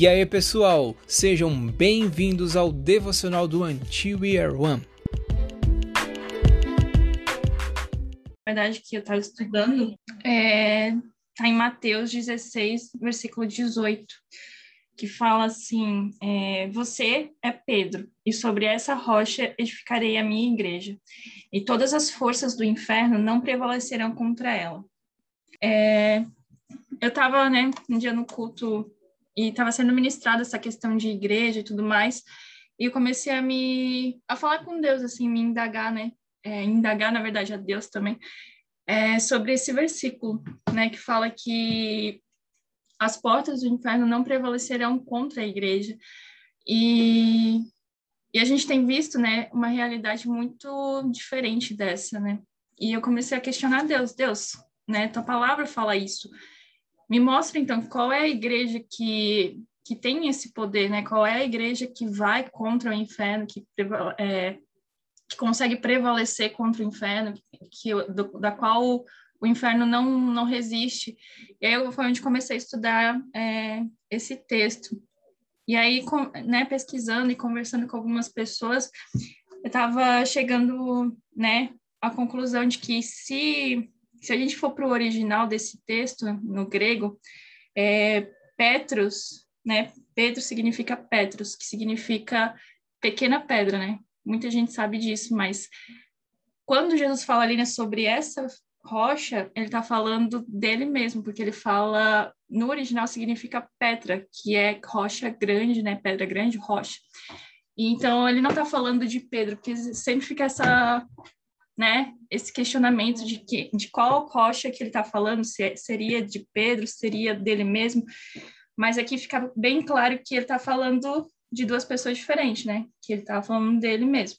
E aí, pessoal, sejam bem-vindos ao devocional do Until We One. A verdade que eu estava estudando é tá em Mateus 16, versículo 18, que fala assim: é, Você é Pedro, e sobre essa rocha edificarei a minha igreja, e todas as forças do inferno não prevalecerão contra ela. É, eu estava, né, um dia no culto e estava sendo ministrada essa questão de igreja e tudo mais, e eu comecei a me a falar com Deus assim, me indagar, né? É, indagar na verdade a Deus também é, sobre esse versículo, né, que fala que as portas do inferno não prevalecerão contra a igreja. E, e a gente tem visto, né, uma realidade muito diferente dessa, né? E eu comecei a questionar Deus, Deus, né, tua palavra fala isso. Me mostra então qual é a igreja que que tem esse poder, né? Qual é a igreja que vai contra o inferno, que é, que consegue prevalecer contra o inferno, que, do, da qual o inferno não, não resiste. E aí foi onde comecei a estudar é, esse texto. E aí, com, né, pesquisando e conversando com algumas pessoas, eu estava chegando né, à conclusão de que se se a gente for para o original desse texto, no grego, é, Petros, né? Pedro significa Petros, que significa pequena pedra, né? Muita gente sabe disso, mas quando Jesus fala ali né, sobre essa rocha, ele está falando dele mesmo, porque ele fala, no original significa Petra, que é rocha grande, né? Pedra grande, rocha. Então, ele não está falando de Pedro, porque sempre fica essa né, esse questionamento de que de qual rocha que ele está falando, se é, seria de Pedro, seria dele mesmo, mas aqui fica bem claro que ele está falando de duas pessoas diferentes, né, que ele estava falando dele mesmo.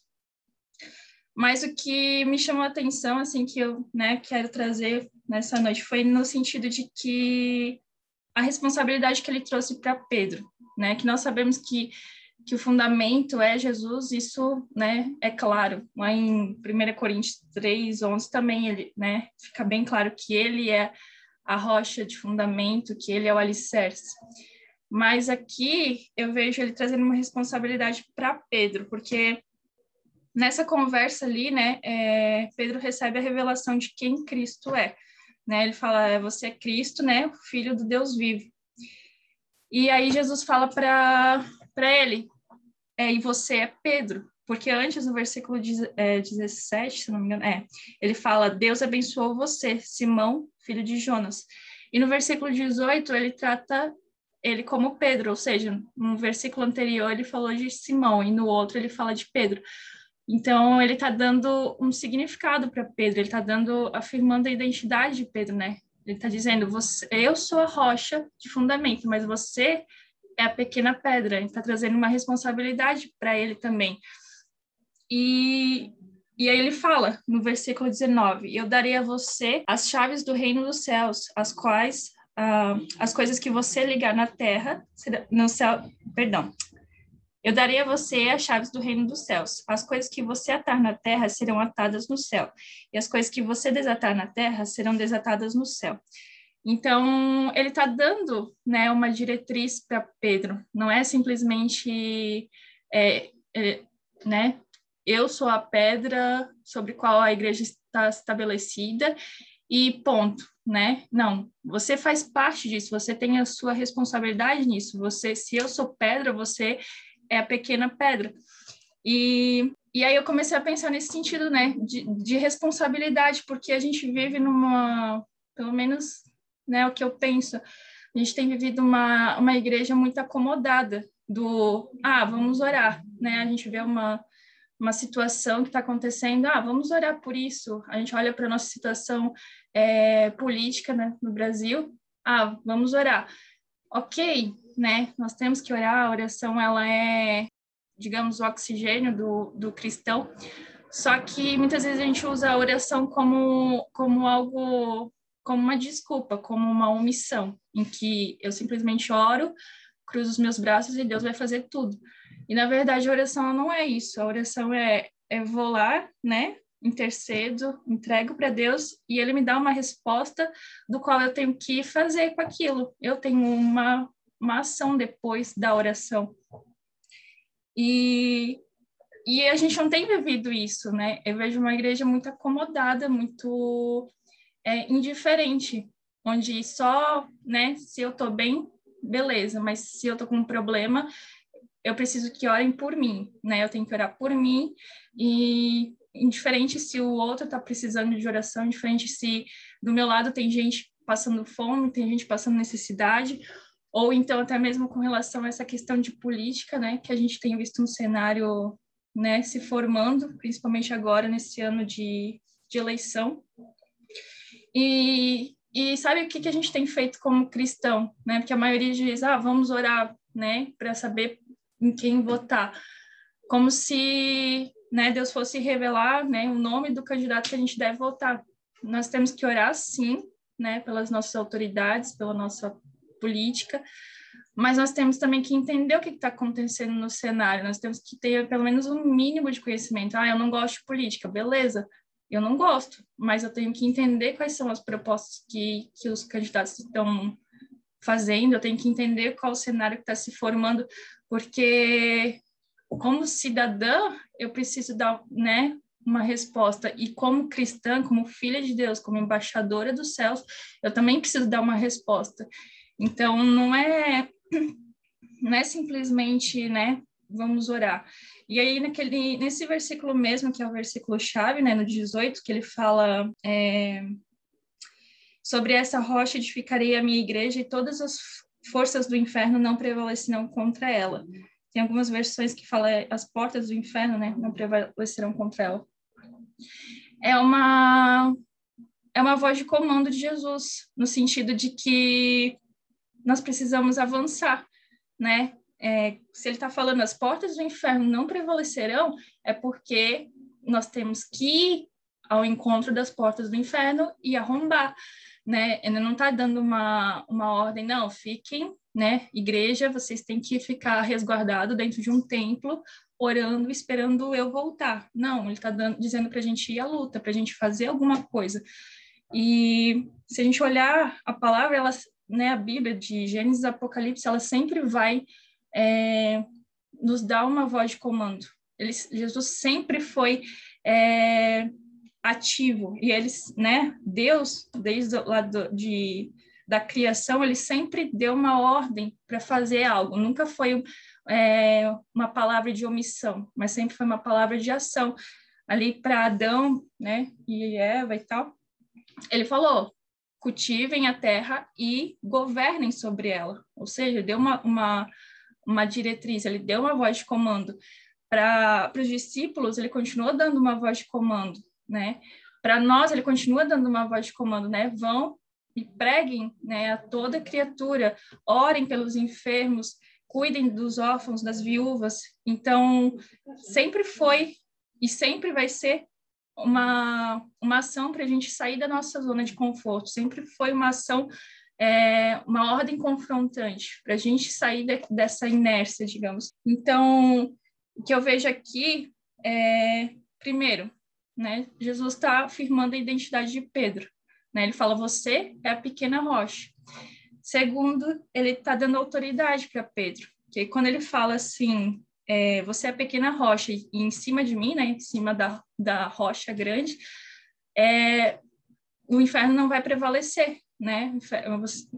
Mas o que me chamou a atenção, assim, que eu, né, quero trazer nessa noite foi no sentido de que a responsabilidade que ele trouxe para Pedro, né, que nós sabemos que que o fundamento é Jesus, isso, né, é claro. Lá em 1 Coríntios 3, 11 também ele, né, fica bem claro que ele é a rocha de fundamento, que ele é o alicerce. Mas aqui eu vejo ele trazendo uma responsabilidade para Pedro, porque nessa conversa ali, né, é, Pedro recebe a revelação de quem Cristo é. Né? Ele fala, é, você é Cristo, né, o Filho do Deus vivo. E aí Jesus fala para ele, é, e você é Pedro, porque antes no versículo é, 17, se não me engano, é, ele fala: Deus abençoou você, Simão, filho de Jonas. E no versículo 18, ele trata ele como Pedro, ou seja, no versículo anterior ele falou de Simão e no outro ele fala de Pedro. Então ele está dando um significado para Pedro, ele está dando, afirmando a identidade de Pedro, né? Ele está dizendo: você, eu sou a rocha de fundamento, mas você é a pequena pedra, está trazendo uma responsabilidade para ele também. E, e aí ele fala no versículo 19: Eu darei a você as chaves do reino dos céus, as quais uh, as coisas que você ligar na terra, no céu, perdão. Eu darei a você as chaves do reino dos céus. As coisas que você atar na terra serão atadas no céu, e as coisas que você desatar na terra serão desatadas no céu. Então, ele está dando né, uma diretriz para Pedro, não é simplesmente, é, é, né, eu sou a pedra sobre qual a igreja está estabelecida e ponto, né? Não, você faz parte disso, você tem a sua responsabilidade nisso. Você, se eu sou pedra, você é a pequena pedra. E, e aí eu comecei a pensar nesse sentido, né, de, de responsabilidade, porque a gente vive numa, pelo menos né? O que eu penso. A gente tem vivido uma, uma igreja muito acomodada do, ah, vamos orar, né? A gente vê uma, uma situação que está acontecendo, ah, vamos orar por isso. A gente olha para a nossa situação é, política né, no Brasil, ah, vamos orar. Ok, né? Nós temos que orar, a oração, ela é, digamos, o oxigênio do, do cristão, só que muitas vezes a gente usa a oração como, como algo como uma desculpa, como uma omissão, em que eu simplesmente oro, cruzo os meus braços e Deus vai fazer tudo. E na verdade a oração não é isso. A oração é, é vou lá, né? Intercedo, entrego para Deus e Ele me dá uma resposta do qual eu tenho que fazer com aquilo. Eu tenho uma uma ação depois da oração. E, e a gente não tem vivido isso, né? Eu vejo uma igreja muito acomodada, muito é, indiferente, onde só, né, se eu tô bem, beleza, mas se eu tô com um problema, eu preciso que orem por mim, né? Eu tenho que orar por mim e indiferente se o outro está precisando de oração, indiferente se do meu lado tem gente passando fome, tem gente passando necessidade, ou então até mesmo com relação a essa questão de política, né, que a gente tem visto um cenário, né, se formando, principalmente agora nesse ano de, de eleição. E, e sabe o que, que a gente tem feito como cristão, né? Porque a maioria diz, ah, vamos orar, né, para saber em quem votar, como se, né, Deus fosse revelar, né, o nome do candidato que a gente deve votar. Nós temos que orar, sim, né, pelas nossas autoridades, pela nossa política, mas nós temos também que entender o que está acontecendo no cenário, nós temos que ter pelo menos um mínimo de conhecimento. Ah, eu não gosto de política, beleza, eu não gosto, mas eu tenho que entender quais são as propostas que, que os candidatos estão fazendo, eu tenho que entender qual o cenário que está se formando, porque como cidadã, eu preciso dar, né, uma resposta. E como cristã, como filha de Deus, como embaixadora dos céus, eu também preciso dar uma resposta. Então, não é, não é simplesmente, né, vamos orar. E aí, naquele, nesse versículo mesmo, que é o versículo chave, né, no 18, que ele fala é, sobre essa rocha edificarei a minha igreja e todas as forças do inferno não prevalecerão contra ela. Tem algumas versões que falam as portas do inferno, né, não prevalecerão contra ela. É uma é uma voz de comando de Jesus, no sentido de que nós precisamos avançar, né? É, se ele está falando as portas do inferno não prevalecerão, é porque nós temos que ir ao encontro das portas do inferno e arrombar, né? Ele não está dando uma, uma ordem, não, fiquem, né? Igreja, vocês têm que ficar resguardado dentro de um templo orando, esperando eu voltar. Não, ele está dizendo para a gente ir à luta, para a gente fazer alguma coisa. E se a gente olhar a palavra, ela, né, a Bíblia de Gênesis e Apocalipse, ela sempre vai é, nos dar uma voz de comando. Ele, Jesus sempre foi é, ativo e eles, né, Deus desde o lado de da criação, ele sempre deu uma ordem para fazer algo. Nunca foi é, uma palavra de omissão, mas sempre foi uma palavra de ação. Ali para Adão, né, e Eva e tal, ele falou: cultivem a terra e governem sobre ela. Ou seja, deu uma, uma, uma diretriz, ele deu uma voz de comando. Para os discípulos, ele continua dando uma voz de comando, né? Para nós, ele continua dando uma voz de comando, né? Vão e preguem né, a toda criatura, orem pelos enfermos, cuidem dos órfãos, das viúvas. Então, sempre foi e sempre vai ser uma, uma ação para a gente sair da nossa zona de conforto, sempre foi uma ação, é, uma ordem confrontante, para a gente sair de, dessa inércia, digamos. Então, o que eu vejo aqui é, primeiro, né, Jesus está afirmando a identidade de Pedro. Né? Ele fala: Você é a pequena rocha. Segundo, ele está dando autoridade para Pedro, que quando ele fala assim, é, você é a pequena rocha, e em cima de mim, né, em cima da, da rocha grande, é, o inferno não vai prevalecer, né?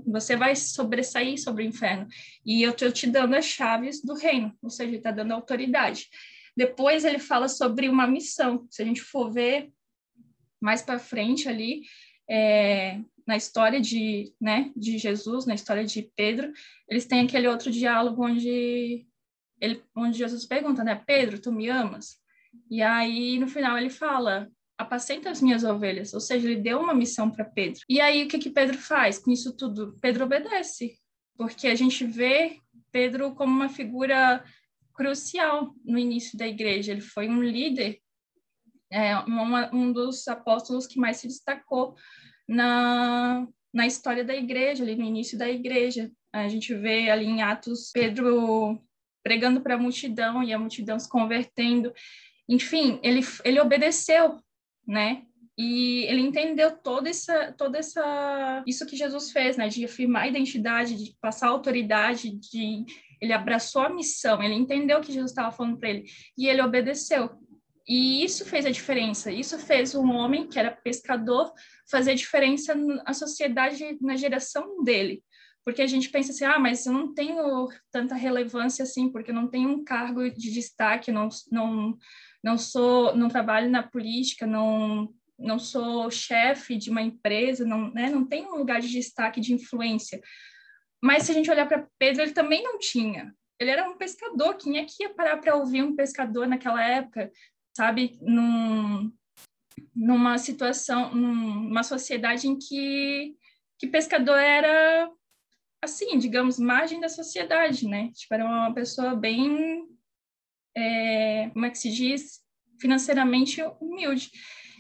Você vai sobressair sobre o inferno. E eu estou te dando as chaves do reino, ou seja, ele está dando autoridade. Depois ele fala sobre uma missão. Se a gente for ver mais para frente ali, é, na história de, né, de Jesus, na história de Pedro, eles têm aquele outro diálogo onde, ele, onde Jesus pergunta, né, Pedro, tu me amas? E aí, no final, ele fala, apacenta as minhas ovelhas, ou seja, ele deu uma missão para Pedro. E aí, o que, que Pedro faz com isso tudo? Pedro obedece, porque a gente vê Pedro como uma figura crucial no início da igreja, ele foi um líder, é, uma, um dos apóstolos que mais se destacou na, na história da igreja, ali no início da igreja. A gente vê ali em Atos Pedro pregando para a multidão e a multidão se convertendo. Enfim, ele, ele obedeceu, né? e ele entendeu toda essa, toda essa, isso que Jesus fez, né, de afirmar a identidade, de passar a autoridade, de ele abraçou a missão, ele entendeu o que Jesus estava falando para ele e ele obedeceu. E isso fez a diferença. Isso fez um homem que era pescador fazer diferença na sociedade, na geração dele. Porque a gente pensa assim, ah, mas eu não tenho tanta relevância assim, porque eu não tenho um cargo de destaque, não, não, não sou, não trabalho na política, não, não sou chefe de uma empresa, não, né, não tenho um lugar de destaque, de influência. Mas se a gente olhar para Pedro, ele também não tinha. Ele era um pescador, quem é que ia parar para ouvir um pescador naquela época? sabe, num, numa situação, numa sociedade em que, que pescador era, assim, digamos, margem da sociedade, né? Tipo, era uma pessoa bem, é, como é que se diz, financeiramente humilde.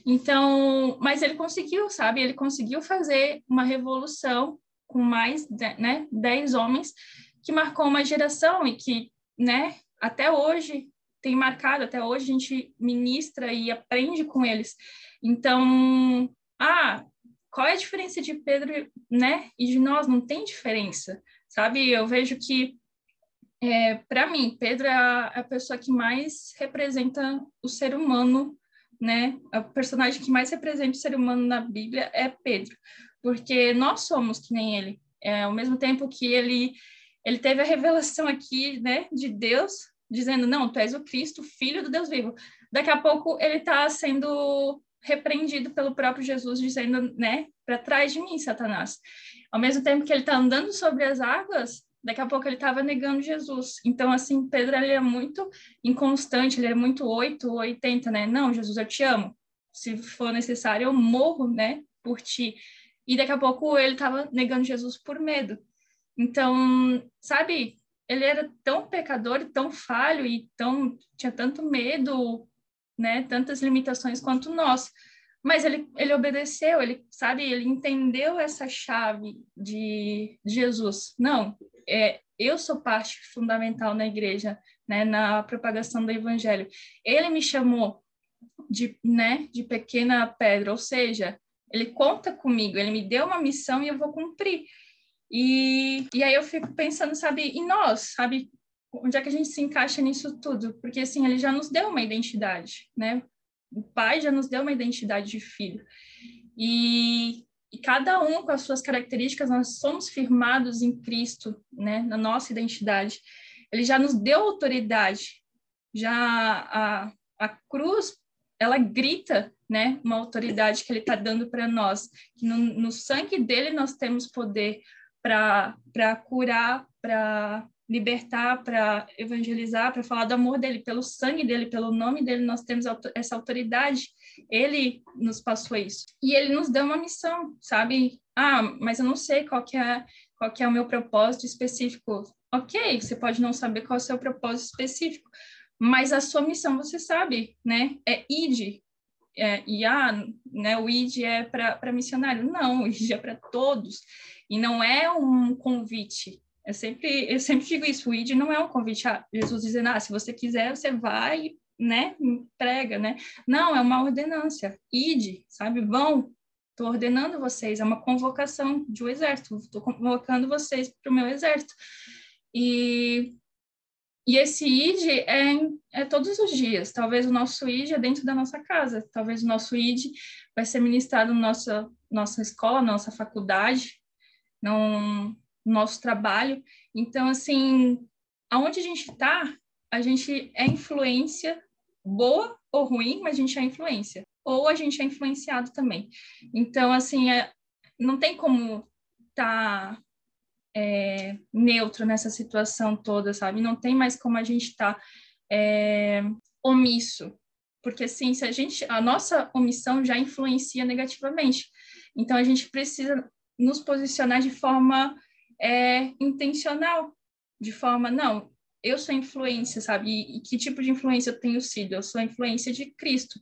Então, mas ele conseguiu, sabe? Ele conseguiu fazer uma revolução com mais, né, dez homens que marcou uma geração e que, né, até hoje tem marcado até hoje, a gente ministra e aprende com eles. Então, ah, qual é a diferença de Pedro, né, e de nós? Não tem diferença, sabe? Eu vejo que, é, para mim, Pedro é a, a, pessoa que mais representa o ser humano, né? O personagem que mais representa o ser humano na Bíblia é Pedro, porque nós somos que nem ele. É, ao mesmo tempo que ele ele teve a revelação aqui, né, de Deus, dizendo, não, tu és o Cristo, filho do Deus vivo. Daqui a pouco ele está sendo repreendido pelo próprio Jesus, dizendo, né, para trás de mim, Satanás. Ao mesmo tempo que ele está andando sobre as águas, daqui a pouco ele estava negando Jesus. Então, assim, Pedro, ele é muito inconstante, ele é muito 8 ou 80, né? Não, Jesus, eu te amo. Se for necessário, eu morro, né, por ti. E daqui a pouco ele estava negando Jesus por medo. Então, sabe, ele era tão pecador, tão falho e tão tinha tanto medo, né, tantas limitações quanto nós. Mas ele, ele obedeceu, ele sabe, ele entendeu essa chave de, de Jesus. Não, é, eu sou parte fundamental na igreja, né, na propagação do evangelho. Ele me chamou de, né, de pequena pedra, ou seja, ele conta comigo, ele me deu uma missão e eu vou cumprir. E, e aí eu fico pensando, sabe, em nós, sabe, onde é que a gente se encaixa nisso tudo? Porque, assim, ele já nos deu uma identidade, né? O pai já nos deu uma identidade de filho. E, e cada um com as suas características, nós somos firmados em Cristo, né? Na nossa identidade. Ele já nos deu autoridade. Já a, a cruz, ela grita, né? Uma autoridade que ele está dando para nós. Que no, no sangue dele nós temos poder para curar, para libertar, para evangelizar, para falar do amor dele, pelo sangue dele, pelo nome dele, nós temos essa autoridade. Ele nos passou isso. E ele nos deu uma missão, sabe? Ah, mas eu não sei qual que é, qual que é o meu propósito específico. Ok, você pode não saber qual é o seu propósito específico, mas a sua missão você sabe, né? É id. É, e ah, né, o id é para missionário. Não, o id é para todos. E não é um convite. Eu sempre, eu sempre digo isso, o ID não é um convite a Jesus dizendo, ah, se você quiser, você vai, né, prega, né? Não, é uma ordenância. ID, sabe? Vão, estou ordenando vocês, é uma convocação de um exército, estou convocando vocês para o meu exército. E, e esse ID é, é todos os dias. Talvez o nosso ID é dentro da nossa casa, talvez o nosso ID vai ser ministrado na nossa, nossa escola, nossa faculdade, no nosso trabalho. Então, assim, aonde a gente está, a gente é influência boa ou ruim, mas a gente é influência. Ou a gente é influenciado também. Então, assim, é, não tem como estar tá, é, neutro nessa situação toda, sabe? Não tem mais como a gente estar tá, é, omisso. Porque, assim, se a gente... A nossa omissão já influencia negativamente. Então, a gente precisa nos posicionar de forma é, intencional, de forma, não, eu sou influência, sabe? E, e, que tipo de influência eu tenho sido? Eu sou a influência de Cristo.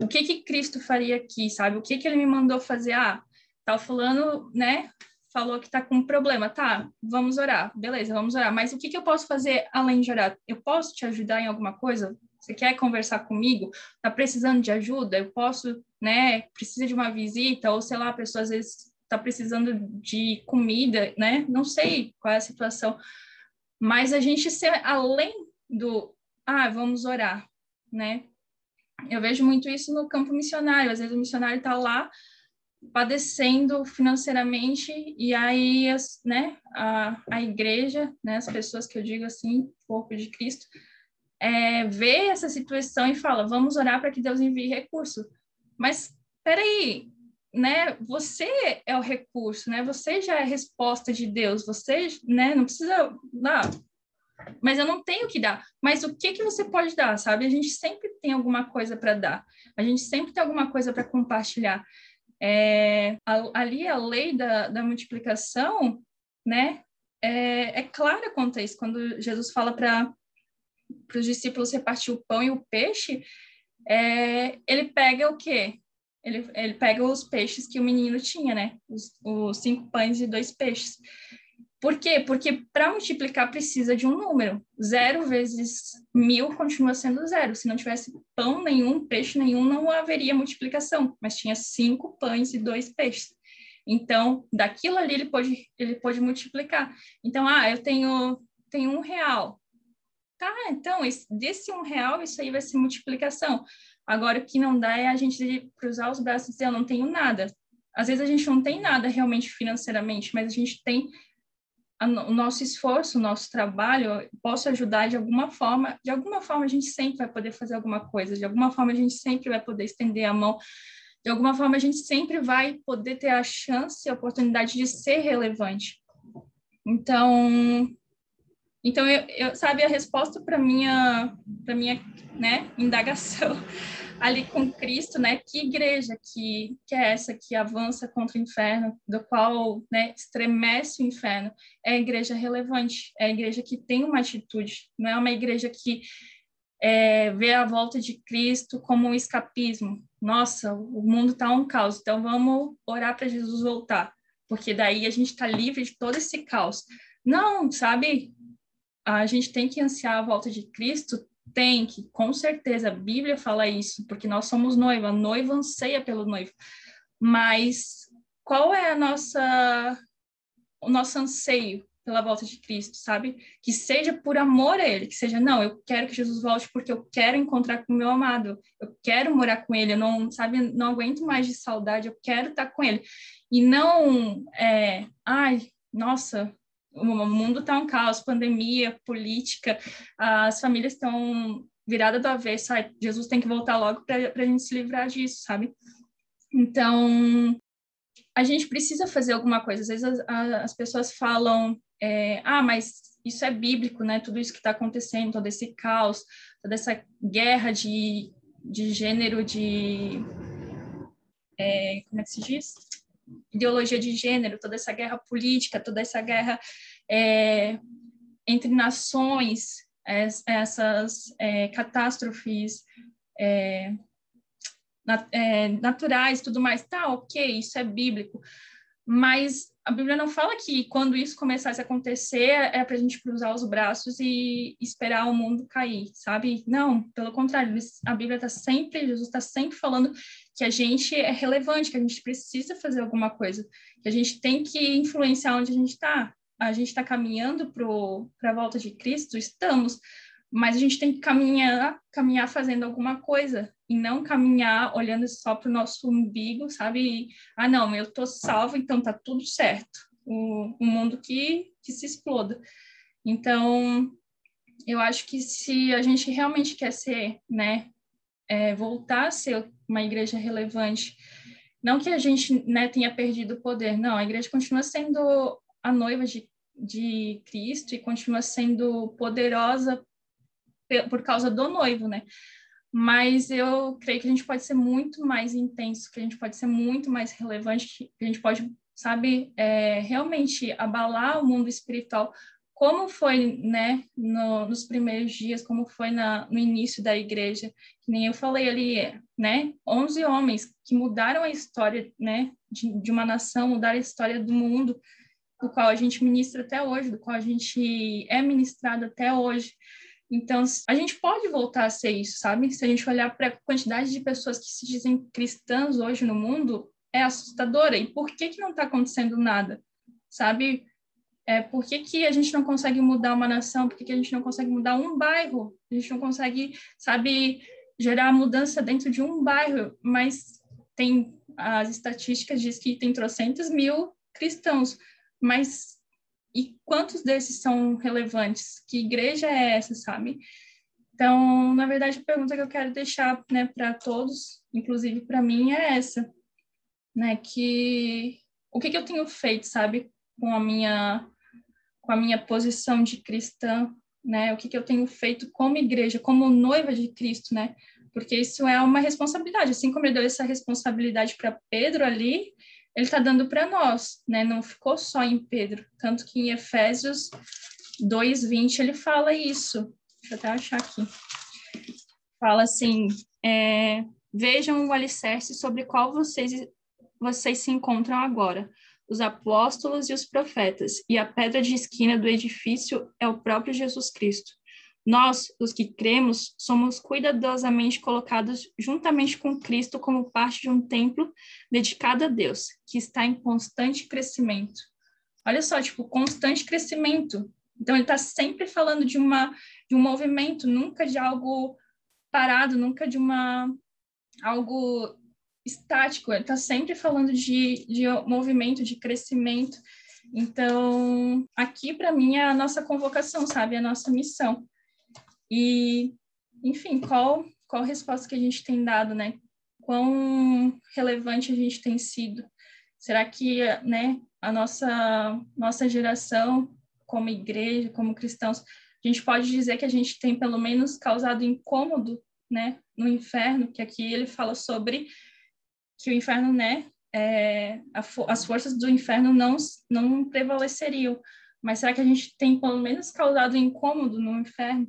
O que que Cristo faria aqui, sabe? O que que ele me mandou fazer? Ah, tal fulano, né? Falou que tá com um problema. Tá, vamos orar. Beleza, vamos orar. Mas o que que eu posso fazer além de orar? Eu posso te ajudar em alguma coisa? Você quer conversar comigo? Tá precisando de ajuda? Eu posso né, precisa de uma visita, ou sei lá, a pessoa às vezes está precisando de comida, né? Não sei qual é a situação, mas a gente ser além do, ah, vamos orar, né? Eu vejo muito isso no campo missionário. Às vezes o missionário está lá padecendo financeiramente e aí as, né, a, a igreja, né, as pessoas que eu digo assim, corpo de Cristo, é, vê essa situação e fala, vamos orar para que Deus envie recurso. Mas peraí, né? Você é o recurso, né? Você já é a resposta de Deus. Você, né? Não precisa dar. Mas eu não tenho que dar. Mas o que que você pode dar, sabe? A gente sempre tem alguma coisa para dar. A gente sempre tem alguma coisa para compartilhar. É, ali a lei da, da multiplicação, né? É, é clara quanto a isso. Quando Jesus fala para os discípulos repartir o pão e o peixe, é, ele pega o quê? Ele, ele pega os peixes que o menino tinha, né? Os, os cinco pães e dois peixes. Por quê? Porque para multiplicar precisa de um número. Zero vezes mil continua sendo zero. Se não tivesse pão nenhum, peixe nenhum, não haveria multiplicação. Mas tinha cinco pães e dois peixes. Então, daquilo ali ele pode, ele pode multiplicar. Então, ah, eu tenho, tenho um real. Tá, então, esse, desse um real, isso aí vai ser multiplicação. Agora, o que não dá é a gente cruzar os braços e dizer, eu não tenho nada. Às vezes a gente não tem nada realmente financeiramente, mas a gente tem a, o nosso esforço, o nosso trabalho, posso ajudar de alguma forma. De alguma forma a gente sempre vai poder fazer alguma coisa, de alguma forma a gente sempre vai poder estender a mão, de alguma forma a gente sempre vai poder ter a chance, a oportunidade de ser relevante. Então, então eu, eu sabe a resposta para minha para minha né indagação ali com Cristo, né? Que igreja que, que é essa que avança contra o inferno, do qual né, estremece o inferno? É a igreja relevante, é a igreja que tem uma atitude, não é uma igreja que é, vê a volta de Cristo como um escapismo. Nossa, o mundo está um caos, então vamos orar para Jesus voltar, porque daí a gente está livre de todo esse caos. Não, sabe? A gente tem que ansiar a volta de Cristo tem que, com certeza, a Bíblia fala isso, porque nós somos noiva, a noiva anseia pelo noivo. Mas qual é a nossa o nosso anseio pela volta de Cristo, sabe? Que seja por amor a ele, que seja, não, eu quero que Jesus volte porque eu quero encontrar com o meu amado, eu quero morar com ele, eu não, sabe, não aguento mais de saudade, eu quero estar com ele. E não, é, ai, nossa, o mundo está um caos, pandemia, política, as famílias estão viradas do avesso, ai, Jesus tem que voltar logo para a gente se livrar disso, sabe? Então, a gente precisa fazer alguma coisa. Às vezes as, as pessoas falam, é, ah, mas isso é bíblico, né? Tudo isso que está acontecendo, todo esse caos, toda essa guerra de, de gênero, de. É, como é que se diz? Ideologia de gênero, toda essa guerra política, toda essa guerra é, entre nações, essas é, catástrofes é, é, naturais, tudo mais, tá, ok, isso é bíblico, mas a Bíblia não fala que quando isso começasse a acontecer é para a gente cruzar os braços e esperar o mundo cair, sabe? Não, pelo contrário, a Bíblia está sempre, Jesus está sempre falando que a gente é relevante, que a gente precisa fazer alguma coisa, que a gente tem que influenciar onde a gente está. A gente está caminhando para a volta de Cristo, estamos, mas a gente tem que caminhar, caminhar fazendo alguma coisa e não caminhar olhando só para o nosso umbigo, sabe? E, ah, não, eu tô salvo, então tá tudo certo. O, mundo que, que se exploda. Então, eu acho que se a gente realmente quer ser, né, é, voltar a ser uma igreja relevante, não que a gente né, tenha perdido o poder, não, a igreja continua sendo a noiva de, de Cristo e continua sendo poderosa por causa do noivo, né? mas eu creio que a gente pode ser muito mais intenso, que a gente pode ser muito mais relevante, que a gente pode, sabe, é, realmente abalar o mundo espiritual, como foi, né, no, nos primeiros dias, como foi na, no início da igreja, que nem eu falei ali, né, 11 homens que mudaram a história, né, de, de uma nação, mudaram a história do mundo, do qual a gente ministra até hoje, do qual a gente é ministrado até hoje, Então, a gente pode voltar a ser isso, sabe? Se a gente olhar para a quantidade de pessoas que se dizem cristãs hoje no mundo, é assustadora. E por que, que não está acontecendo nada? Sabe? É, por que, que a gente não consegue mudar uma nação? Por que, que a gente não consegue mudar um bairro? A gente não consegue, sabe, gerar mudança dentro de um bairro, mas tem as estatísticas diz que tem trocentos mil cristãos, mas e quantos desses são relevantes? Que igreja é essa, sabe? Então, na verdade, a pergunta que eu quero deixar, né, para todos, inclusive para mim, é essa, né, que o que, que eu tenho feito, sabe, com a minha com a minha posição de cristã, né? O que, que eu tenho feito como igreja, como noiva de Cristo, né? Porque isso é uma responsabilidade. Assim como ele deu essa responsabilidade para Pedro ali, ele está dando para nós, né? Não ficou só em Pedro. Tanto que em Efésios 2:20 ele fala isso. Deixa eu até achar aqui. Fala assim: é, vejam o alicerce sobre qual vocês vocês se encontram agora os apóstolos e os profetas, e a pedra de esquina do edifício é o próprio Jesus Cristo. Nós, os que cremos, somos cuidadosamente colocados juntamente com Cristo como parte de um templo dedicado a Deus, que está em constante crescimento. Olha só, tipo, constante crescimento. Então, ele está sempre falando de, uma, de um movimento, nunca de algo parado, nunca de uma algo estático, ele está sempre falando de, de movimento, de crescimento. Então, aqui para mim é a nossa convocação, sabe? É a nossa missão. E, enfim, qual, qual resposta que a gente tem dado, né? Quão relevante a gente tem sido? Será que, né, a nossa, nossa geração, como igreja, como cristãos, a gente pode dizer que a gente tem pelo menos causado incômodo, né, no inferno, que aqui ele fala sobre que o inferno, né, é, as forças do inferno não, não prevaleceriam. Mas será que a gente tem pelo menos causado incômodo no inferno?